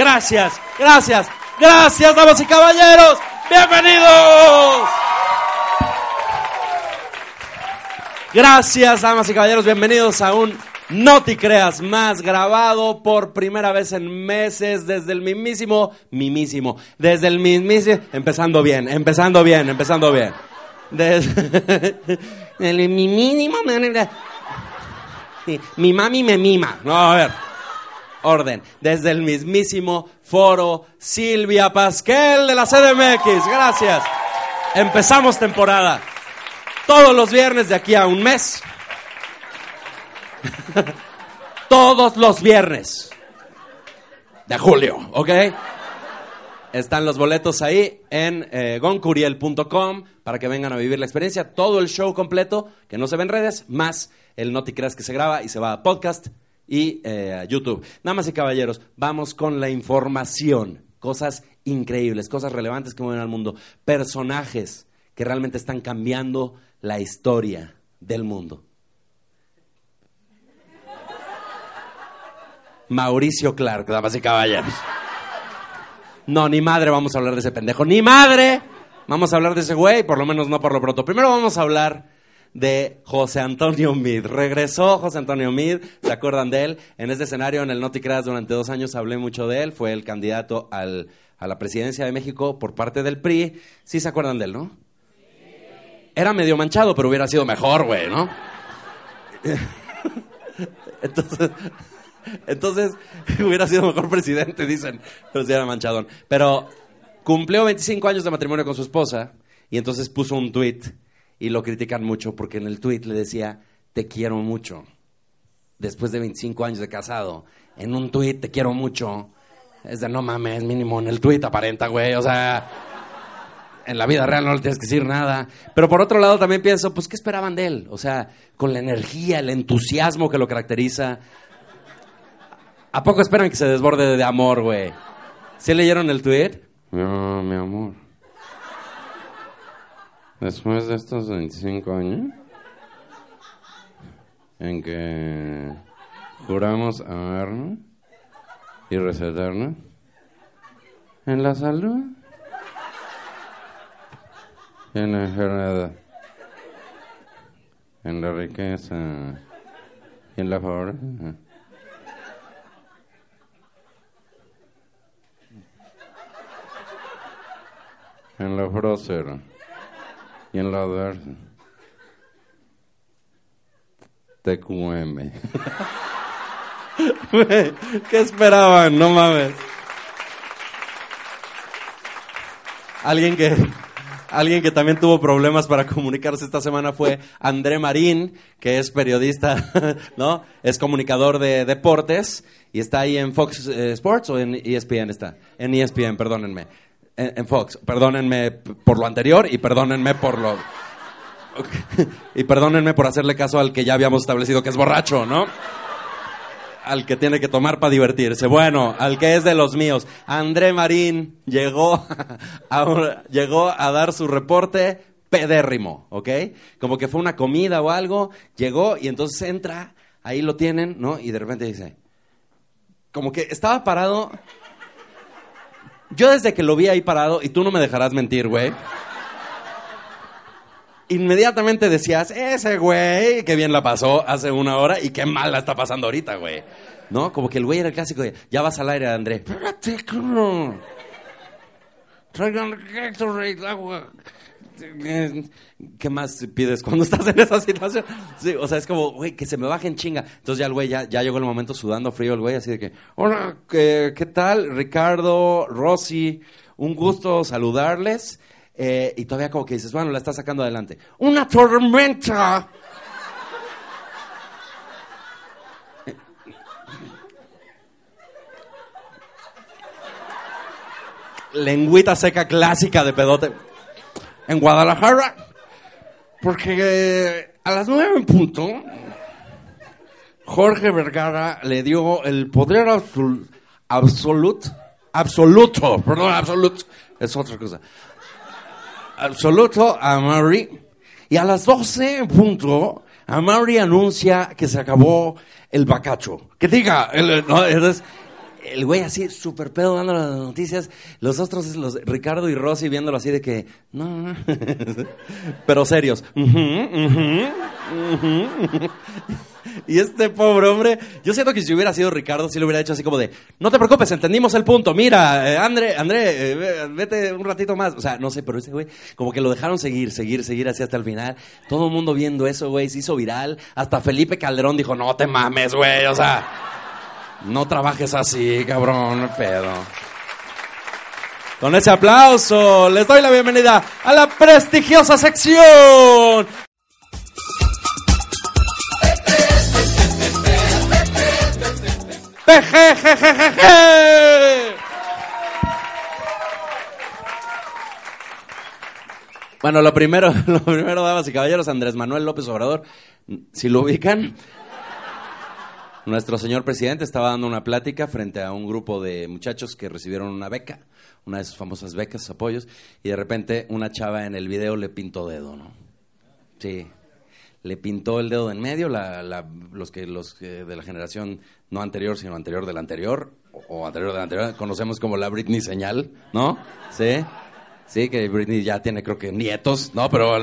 Gracias, gracias, gracias, damas y caballeros. Bienvenidos. Gracias, damas y caballeros. Bienvenidos a un No te creas más grabado por primera vez en meses desde el mismísimo, mimísimo, desde el mismísimo, empezando bien, empezando bien, empezando bien. Desde el mimísimo, mi mami me mima. No, a ver. Orden. Desde el mismísimo foro Silvia Pasquel de la CDMX. Gracias. Empezamos temporada. Todos los viernes de aquí a un mes. Todos los viernes. De julio, ¿ok? Están los boletos ahí en eh, goncuriel.com para que vengan a vivir la experiencia. Todo el show completo, que no se ve en redes, más el No Te Creas que se graba y se va a podcast y eh, YouTube. Damas y caballeros, vamos con la información. Cosas increíbles, cosas relevantes que mueven al mundo. Personajes que realmente están cambiando la historia del mundo. Mauricio Clark, damas y caballeros. No, ni madre vamos a hablar de ese pendejo. Ni madre vamos a hablar de ese güey, por lo menos no por lo pronto. Primero vamos a hablar de José Antonio Mid. Regresó José Antonio Mid, ¿se acuerdan de él? En este escenario, en el No Te Creas, durante dos años hablé mucho de él. Fue el candidato al, a la presidencia de México por parte del PRI. ¿Sí se acuerdan de él, no? Era medio manchado, pero hubiera sido mejor, güey, ¿no? Entonces, entonces, hubiera sido mejor presidente, dicen, pero sí era manchadón. Pero cumplió 25 años de matrimonio con su esposa y entonces puso un tweet y lo critican mucho porque en el tweet le decía, te quiero mucho. Después de 25 años de casado, en un tweet te quiero mucho. Es de no mames, mínimo en el tweet aparenta, güey, o sea, en la vida real no le tienes que decir nada. Pero por otro lado también pienso, pues, ¿qué esperaban de él? O sea, con la energía, el entusiasmo que lo caracteriza. ¿A poco esperan que se desborde de amor, güey? ¿Sí leyeron el tweet? No, mi amor. Después de estos 25 años, en que juramos amarnos y respetarnos, en la salud en la enfermedad, en la riqueza y en la pobreza. En lo próspero y en lo adverso. TQM. ¿Qué esperaban? No mames. Alguien que, alguien que también tuvo problemas para comunicarse esta semana fue André Marín, que es periodista, ¿no? Es comunicador de deportes y está ahí en Fox eh, Sports o en ESPN está. En ESPN, perdónenme. En, Fox, perdónenme por lo anterior y perdónenme por lo... y perdónenme por hacerle caso al que ya habíamos establecido que es borracho, ¿no? al que tiene que tomar para divertirse. Bueno, al que es de los míos. André Marín llegó llegó a dar su reporte pedérrimo, ¿ok? Como que fue una comida o algo, llegó y entonces entra, ahí lo tienen, ¿no? Y de repente dice, como que estaba parado. Yo desde que lo vi ahí parado, y tú no me dejarás mentir, güey. Inmediatamente decías, ese güey, qué bien la pasó hace una hora y qué mal la está pasando ahorita, güey. ¿No? Como que el güey era el clásico de, ya vas al aire, André. Espérate, cabrón. Traigan agua. ¿Qué más pides cuando estás en esa situación? O sea, es como, güey, que se me baje en chinga. Entonces ya el güey, ya, ya llegó el momento sudando frío el güey, así de que, hola, ¿qué, qué tal? Ricardo, Rosy, un gusto saludarles. eh, y todavía como que dices, bueno, la está sacando adelante. ¡Una tormenta! Lengüita seca clásica de pedote. En Guadalajara, porque eh, a las nueve en punto, Jorge Vergara le dio el poder absol- absoluto, absoluto, perdón, absoluto, es otra cosa, absoluto a Mary. Y a las 12 en punto, a Mary anuncia que se acabó el bacacho. Que diga, el, no, es- el güey así, súper pedo dando las noticias, los otros, los, Ricardo y Rosy viéndolo así de que, no, pero serios. Y este pobre hombre, yo siento que si hubiera sido Ricardo, sí le hubiera hecho así como de, no te preocupes, entendimos el punto, mira, eh, André, André, eh, ve- vete un ratito más. O sea, no sé, pero ese güey, como que lo dejaron seguir, seguir, seguir así hasta el final. Todo el mundo viendo eso, güey, se hizo viral. Hasta Felipe Calderón dijo, no te mames, güey, o sea, no trabajes así, cabrón, pedo. Con ese aplauso, les doy la bienvenida a la prestigiosa sección. Bueno, lo primero, lo primero, damas y caballeros, Andrés Manuel López Obrador, si lo ubican, nuestro señor presidente estaba dando una plática frente a un grupo de muchachos que recibieron una beca, una de sus famosas becas, apoyos, y de repente una chava en el video le pintó dedo, ¿no? Sí. Le pintó el dedo de en medio, la- la- los que los que de la generación no anterior, sino anterior del anterior, o, o anterior del anterior, conocemos como la Britney señal, ¿no? Sí. Sí, que Britney ya tiene creo que nietos, ¿no? Pero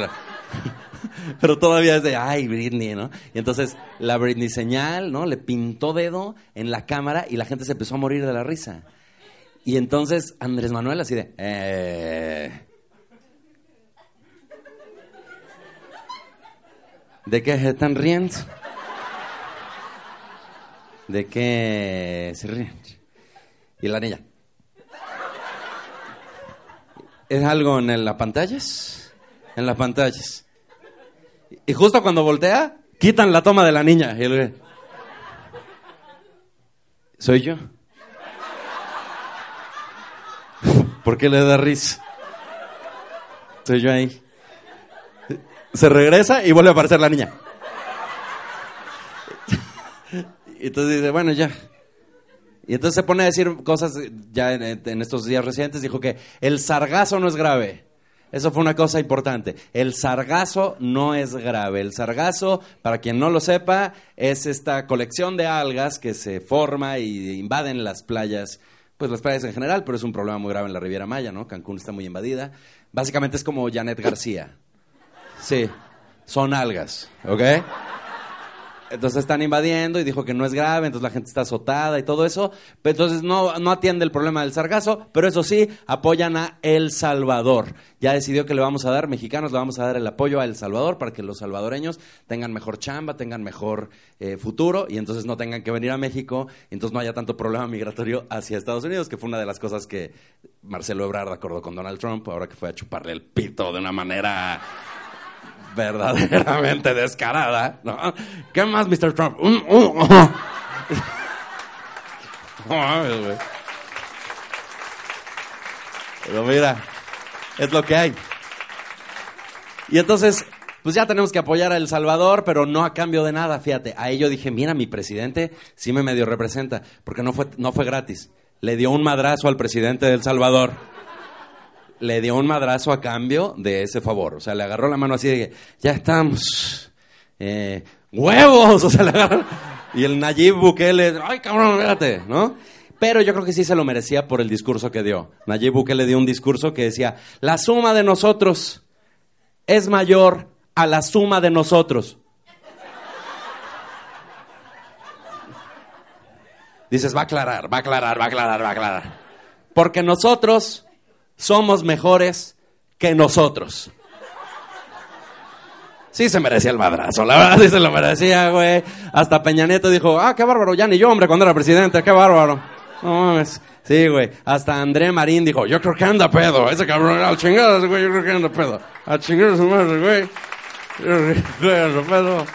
pero todavía es de, ay, Britney, ¿no? Y entonces la Britney señal, ¿no? Le pintó dedo en la cámara y la gente se empezó a morir de la risa. Y entonces Andrés Manuel así de, eh... ¿De qué se están riendo? ¿De qué se ríen? Y la niña. ¿Es algo en las pantallas? En las pantallas. Y justo cuando voltea, quitan la toma de la niña. Y él, ¿Soy yo? ¿Por qué le da risa? Soy yo ahí. Se regresa y vuelve a aparecer la niña. Y entonces dice, bueno, ya. Y entonces se pone a decir cosas ya en estos días recientes. Dijo que el sargazo no es grave. Eso fue una cosa importante. El sargazo no es grave. El sargazo, para quien no lo sepa, es esta colección de algas que se forma y invaden las playas, pues las playas en general, pero es un problema muy grave en la Riviera Maya, ¿no? Cancún está muy invadida. Básicamente es como Janet García. Sí, son algas, ¿ok? Entonces están invadiendo y dijo que no es grave, entonces la gente está azotada y todo eso. Entonces no, no atiende el problema del sargazo, pero eso sí, apoyan a El Salvador. Ya decidió que le vamos a dar, mexicanos, le vamos a dar el apoyo a El Salvador para que los salvadoreños tengan mejor chamba, tengan mejor eh, futuro y entonces no tengan que venir a México y entonces no haya tanto problema migratorio hacia Estados Unidos, que fue una de las cosas que Marcelo Ebrard acordó con Donald Trump, ahora que fue a chuparle el pito de una manera verdaderamente descarada, ¿no? ¿Qué más, Mr. Trump? No mames, güey. Pero mira, es lo que hay. Y entonces, pues ya tenemos que apoyar a El Salvador, pero no a cambio de nada, fíjate. A ello dije, mira, mi presidente sí me medio representa, porque no fue, no fue gratis. Le dio un madrazo al presidente de El Salvador le dio un madrazo a cambio de ese favor. O sea, le agarró la mano así de ya estamos. Eh, ¡Huevos! O sea, le agarró. Y el Nayib Bukele, ¡ay, cabrón, espérate! ¿No? Pero yo creo que sí se lo merecía por el discurso que dio. Nayib Bukele dio un discurso que decía, la suma de nosotros es mayor a la suma de nosotros. Dices, va a aclarar, va a aclarar, va a aclarar, va a aclarar. Porque nosotros somos mejores que nosotros. Sí se merecía el madrazo, la verdad sí se lo merecía, güey. Hasta Peña Nieto dijo, ah, qué bárbaro, ya ni yo, hombre, cuando era presidente, qué bárbaro. No mames. Sí, güey. Hasta André Marín dijo, yo creo que anda pedo. Ese cabrón, al chingadas, güey, yo creo que anda pedo. A chingar madre, güey. Yo creo que anda pedo.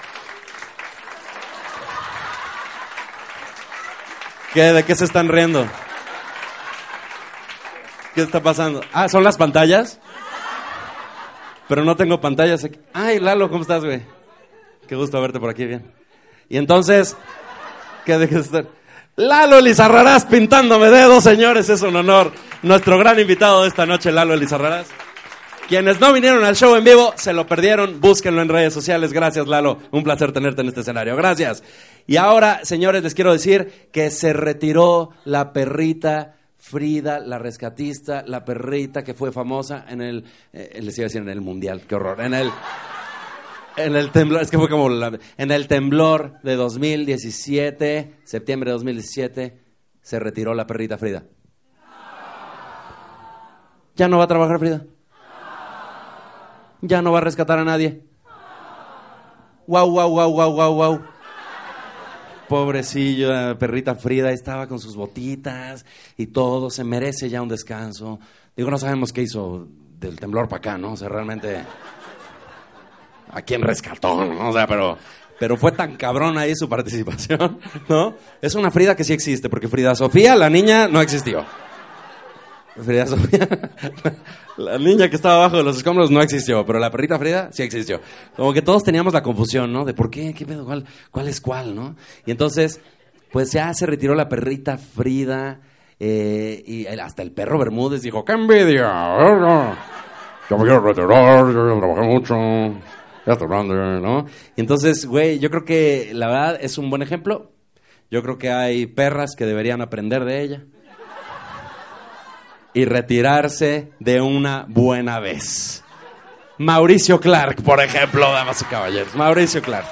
¿Qué? ¿De qué se están riendo? ¿Qué está pasando? Ah, ¿son las pantallas? Pero no tengo pantallas aquí. Ay, Lalo, ¿cómo estás, güey? Qué gusto verte por aquí, bien. Y entonces, ¿qué de qué estar? Lalo Elizarrarás pintándome dedos, señores, es un honor. Nuestro gran invitado de esta noche, Lalo Elizarrarás. Quienes no vinieron al show en vivo, se lo perdieron, búsquenlo en redes sociales. Gracias, Lalo. Un placer tenerte en este escenario. Gracias. Y ahora, señores, les quiero decir que se retiró la perrita Frida, la rescatista, la perrita que fue famosa en el, eh, les iba a decir en el mundial, qué horror, en el, en el temblor, es que fue como la- en el temblor de 2017, septiembre de 2017, se retiró la perrita Frida. Ya no va a trabajar Frida. Ya no va a rescatar a nadie. Wow, wow, wow, wow, wow, wow. Pobrecillo, perrita Frida estaba con sus botitas y todo, se merece ya un descanso. Digo, no sabemos qué hizo del temblor para acá, ¿no? O sea, realmente a quién rescató, ¿no? O sea, pero, pero fue tan cabrón ahí su participación, ¿no? Es una Frida que sí existe, porque Frida Sofía, la niña, no existió. Frida Sofía, la niña que estaba abajo de los escombros no existió, pero la perrita Frida sí existió. Como que todos teníamos la confusión, ¿no? De por qué, qué pedo, cuál, cuál es cuál, ¿no? Y entonces, pues ya se retiró la perrita Frida, eh, y hasta el perro Bermúdez dijo, ¡qué envidia! Yo me quiero retirar, yo trabajé mucho. Ya estoy grande, ¿no? Y entonces, güey, yo creo que la verdad es un buen ejemplo. Yo creo que hay perras que deberían aprender de ella. Y retirarse de una buena vez. Mauricio Clark, por ejemplo, damas y caballeros. Mauricio Clark.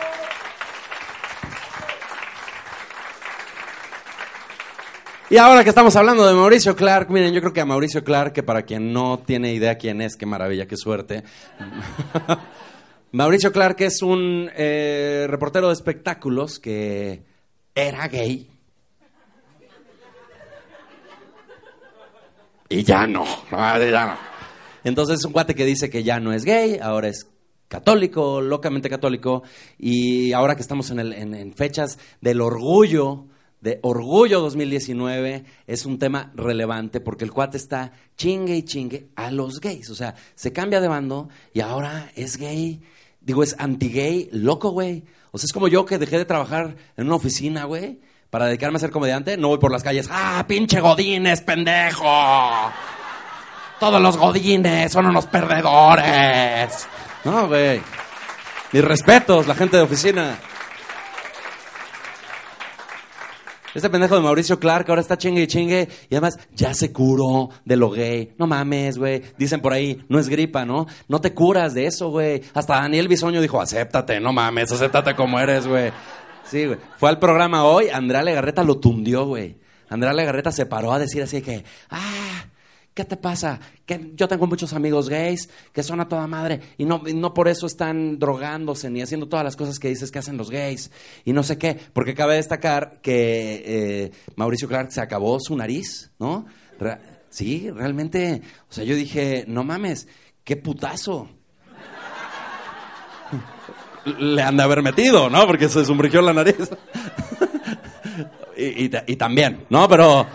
Y ahora que estamos hablando de Mauricio Clark, miren, yo creo que a Mauricio Clark, que para quien no tiene idea quién es, qué maravilla, qué suerte. Mauricio Clark es un eh, reportero de espectáculos que era gay. Y ya no, ya no. Entonces es un cuate que dice que ya no es gay, ahora es católico, locamente católico, y ahora que estamos en, el- en- en fechas del orgullo, de Orgullo 2019, es un tema relevante porque el cuate está chingue y chingue a los gays, o sea, se cambia de bando y ahora es gay, digo, es anti-gay, loco, güey. O sea, es como yo que dejé de trabajar en una oficina, güey, para dedicarme a ser comediante, no voy por las calles, ¡ah, pinche Godines, pendejo! Todos los godines son unos perdedores. No, güey. Mis respetos, la gente de oficina. Este pendejo de Mauricio Clark ahora está chingue y chingue y además ya se curó de lo gay. No mames, güey. Dicen por ahí, no es gripa, ¿no? No te curas de eso, güey. Hasta Daniel Bisoño dijo, acéptate, no mames, acéptate como eres, güey. Sí, güey. Fue al programa hoy, Andrea Legarreta lo tundió, güey. Andrea Legarreta se paró a decir así que, ah, ¿qué te pasa? Que yo tengo muchos amigos gays que son a toda madre y no, y no por eso están drogándose ni haciendo todas las cosas que dices que hacen los gays y no sé qué. Porque cabe destacar que eh, Mauricio Clark se acabó su nariz, ¿no? Sí, realmente, o sea, yo dije, no mames, qué putazo. Le han de haber metido, ¿no? Porque se sumergió la nariz. y, y y también, ¿no? Pero,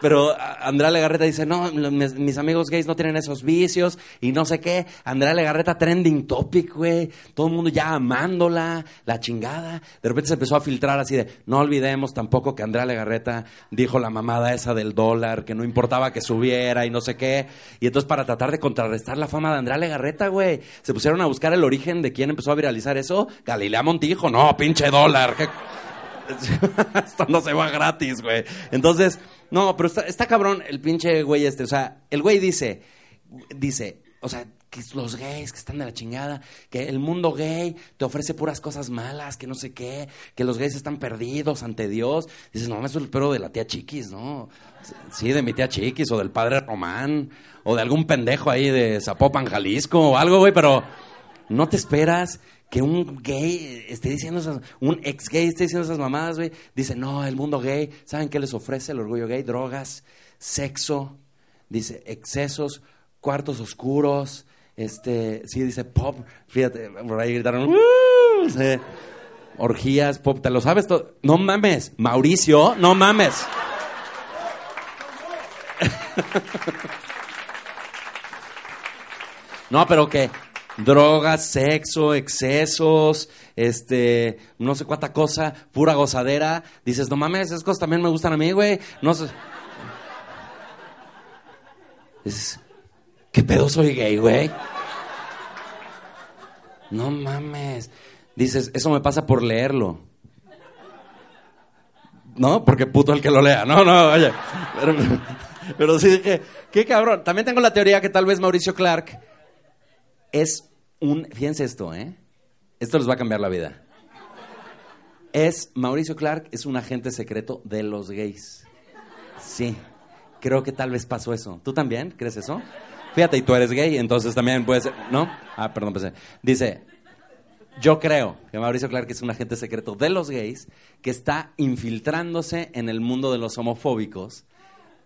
pero Andrea Legarreta dice, no, mis amigos gays no tienen esos vicios y no sé qué. Andrea Legarreta trending topic, güey. Todo el mundo ya amándola, la chingada. De repente se empezó a filtrar así de, no olvidemos tampoco que Andrea Legarreta dijo la mamada esa del dólar, que no importaba que subiera y no sé qué. Y entonces para tratar de contrarrestar la fama de Andrea Legarreta, güey, se pusieron a buscar el origen de quién empezó a viralizar eso. Galilea Montijo, no, pinche dólar. ¿qué- esto no se va gratis, güey. Entonces, no, pero está, cabrón el pinche güey este. O sea, el güey dice, dice, o sea, que los gays que están de la chingada, que el mundo gay te ofrece puras cosas malas, que no sé qué, que los gays están perdidos ante Dios. Dices, no, eso es el pero de la tía Chiquis, ¿no? Sí, de mi tía Chiquis, o del padre Román, o de algún pendejo ahí de Zapopan, Jalisco, o algo, güey, pero no te esperas que un gay esté diciendo esas, un ex gay esté diciendo esas mamadas, güey. Dice, no, el mundo gay, ¿saben qué les ofrece el orgullo gay? Drogas, sexo, dice, excesos, cuartos oscuros, este, sí, dice pop, fíjate, por ahí gritaron, "Uh", orgías, pop, ¿te lo sabes todo? No mames, Mauricio, no mames. No, pero que drogas, sexo, excesos, este, no sé cuánta cosa, pura gozadera. Dices, no mames, esas cosas también me gustan a mí, güey. No sé. Dices, ¿qué pedo soy gay, güey? No mames. Dices, eso me pasa por leerlo. ¿No? Porque puto el que lo lea. No, no, oye. Pero, pero sí dije, qué cabrón. También tengo la teoría que tal vez Mauricio Clark es un. Fíjense esto, ¿eh? Esto les va a cambiar la vida. Es. Mauricio Clark es un agente secreto de los gays. Sí. Creo que tal vez pasó eso. ¿Tú también crees eso? Fíjate, y tú eres gay, entonces también puede ser. ¿No? Ah, perdón, pensé. Dice. Yo creo que Mauricio Clark es un agente secreto de los gays que está infiltrándose en el mundo de los homofóbicos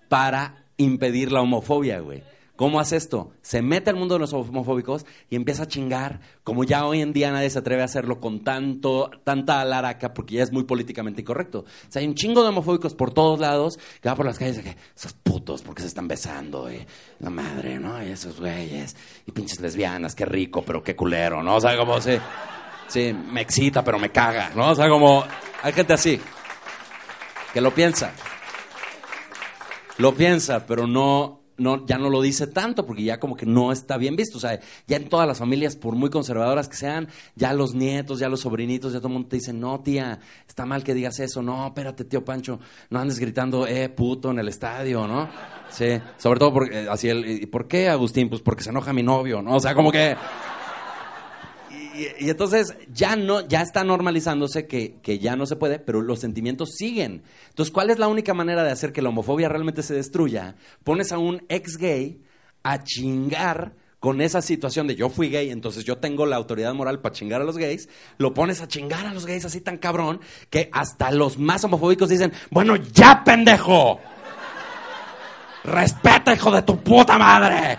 para impedir la homofobia, güey. ¿Cómo hace esto? Se mete al mundo de los homofóbicos y empieza a chingar, como ya hoy en día nadie se atreve a hacerlo con tanto, tanta alaraca, porque ya es muy políticamente incorrecto. O sea, hay un chingo de homofóbicos por todos lados que va por las calles y que esos putos, porque se están besando, y la madre, ¿no? Y esos güeyes, y pinches lesbianas, qué rico, pero qué culero, ¿no? O sea, como se, sí, me excita, pero me caga, ¿no? O sea, como, hay gente así, que lo piensa. Lo piensa, pero no, no, ya no lo dice tanto porque ya como que no está bien visto. O sea, ya en todas las familias, por muy conservadoras que sean, ya los nietos, ya los sobrinitos, ya todo el mundo te dice, no, tía, está mal que digas eso. No, espérate, tío Pancho, no andes gritando, eh, puto, en el estadio, ¿no? Sí, sobre todo porque, eh, así, el, ¿y por qué, Agustín? Pues porque se enoja mi novio, ¿no? O sea, como que... Y, y, entonces ya no, ya está normalizándose que, que, ya no se puede, pero los sentimientos siguen. Entonces, ¿cuál es la única manera de hacer que la homofobia realmente se destruya? Pones a un ex gay a chingar con esa situación de yo fui gay, entonces yo tengo la autoridad moral para chingar a los gays, lo pones a chingar a los gays así tan cabrón que hasta los más homofóbicos dicen, bueno, ya pendejo. Respeta, hijo de tu puta madre.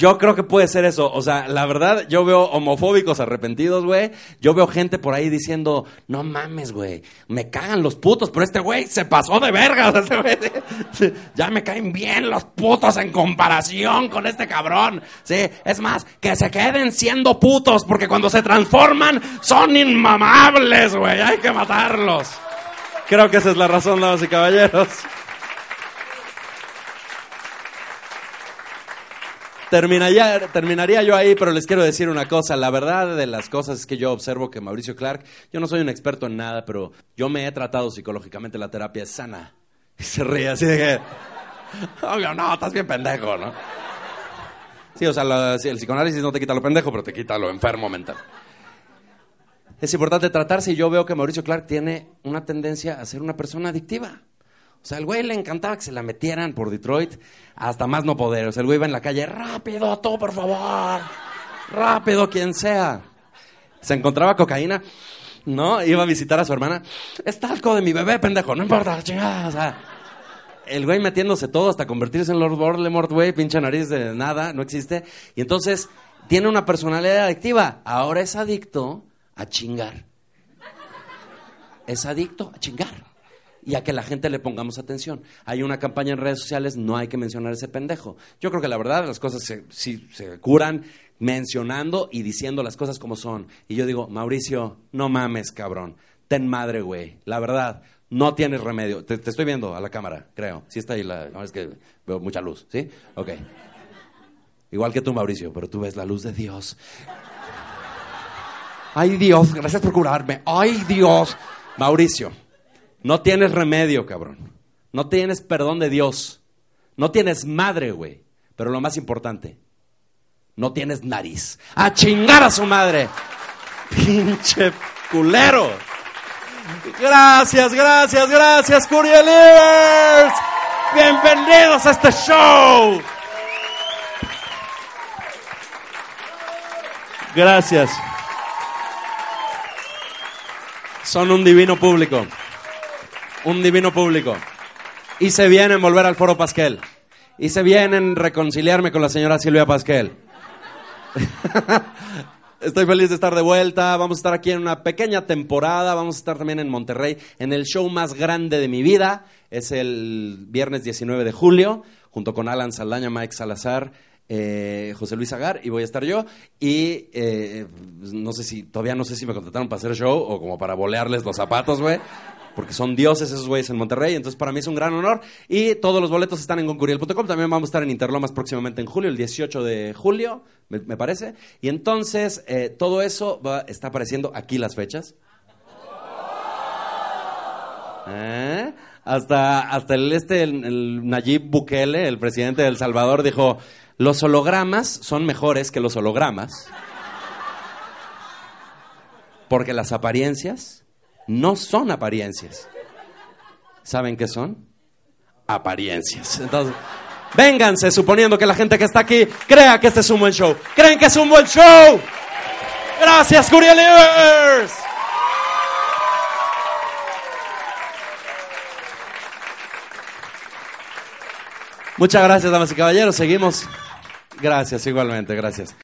Yo creo que puede ser eso. O sea, la verdad, yo veo homofóbicos arrepentidos, güey. Yo veo gente por ahí diciendo, no mames, güey. Me cagan los putos, pero este güey se pasó de verga. Este güey, ya me caen bien los putos en comparación con este cabrón. Sí, es más, que se queden siendo putos, porque cuando se transforman son inmamables, güey. Hay que matarlos. Creo que esa es la razón, damas y caballeros. Terminaría, terminaría yo ahí, pero les quiero decir una cosa. La verdad de las cosas es que yo observo que Mauricio Clark, yo no soy un experto en nada, pero yo me he tratado psicológicamente, la terapia es sana. Y se ríe así de que, obvio, no, estás bien pendejo, ¿no? Sí, o sea, el psicoanálisis no te quita lo pendejo, pero te quita lo enfermo mental. Es importante tratarse y yo veo que Mauricio Clark tiene una tendencia a ser una persona adictiva. O sea, el güey le encantaba que se la metieran por Detroit hasta más no poder. El güey iba en la calle, rápido, tú, por favor. Rápido, quien sea. Se encontraba cocaína, ¿no? Iba a visitar a su hermana. Es talco de mi bebé, pendejo, no importa, chingada. O sea, el güey metiéndose todo hasta convertirse en Lord Voldemort, güey, pinche nariz de nada, no existe. Y entonces tiene una personalidad adictiva. Ahora es adicto a chingar. Es adicto a chingar y a que la gente le pongamos atención. Hay una campaña en redes sociales, no hay que mencionar ese pendejo. Yo creo que la verdad las cosas se, se curan mencionando y diciendo las cosas como son. Y yo digo, Mauricio, no mames, cabrón. Ten madre, güey. La verdad, no tienes remedio. Te, te, estoy viendo a la cámara, creo. Sí está ahí la... No, es que veo mucha luz, ¿sí? Ok. Igual que tú, Mauricio, pero tú ves la luz de Dios. Ay, Dios, gracias por curarme. Ay, Dios. Mauricio. No tienes remedio, cabrón. No tienes perdón de Dios. No tienes madre, güey. Pero lo más importante, no tienes nariz. A chingar a su madre. Pinche culero. Gracias, gracias, gracias, Curielivers. Bienvenidos a este show. Gracias. Son un divino público. Un divino público. Y se vienen volver al Foro Pasquel. Y se vienen reconciliarme con la señora Silvia Pasquel. Estoy feliz de estar de vuelta. Vamos a estar aquí en una pequeña temporada. Vamos a estar también en Monterrey en el show más grande de mi vida. Es el viernes 19 de julio, junto con Alan Saldaña, Mike Salazar, eh, José Luis Agar y voy a estar yo. Y eh, no sé si, todavía no sé si me contrataron para hacer show o como para bolearles los zapatos, güey porque son dioses esos güeyes en Monterrey, entonces para mí es un gran honor. Y todos los boletos están en goncuriel.com, también vamos a estar en Interlomas próximamente en julio, el 18 de julio, me, me parece. Y entonces eh, todo eso va, está apareciendo aquí las fechas. ¿Eh? Hasta, hasta el, este, el, el Nayib Bukele, el presidente de El Salvador, dijo, los hologramas son mejores que los hologramas. Porque las apariencias no son apariencias. ¿Saben qué son? Apariencias. Entonces, vénganse suponiendo que la gente que está aquí crea que este es un buen show. ¿Creen que es un buen show? Gracias, Curielivers. Muchas gracias, damas y caballeros. Seguimos. Gracias, igualmente, gracias.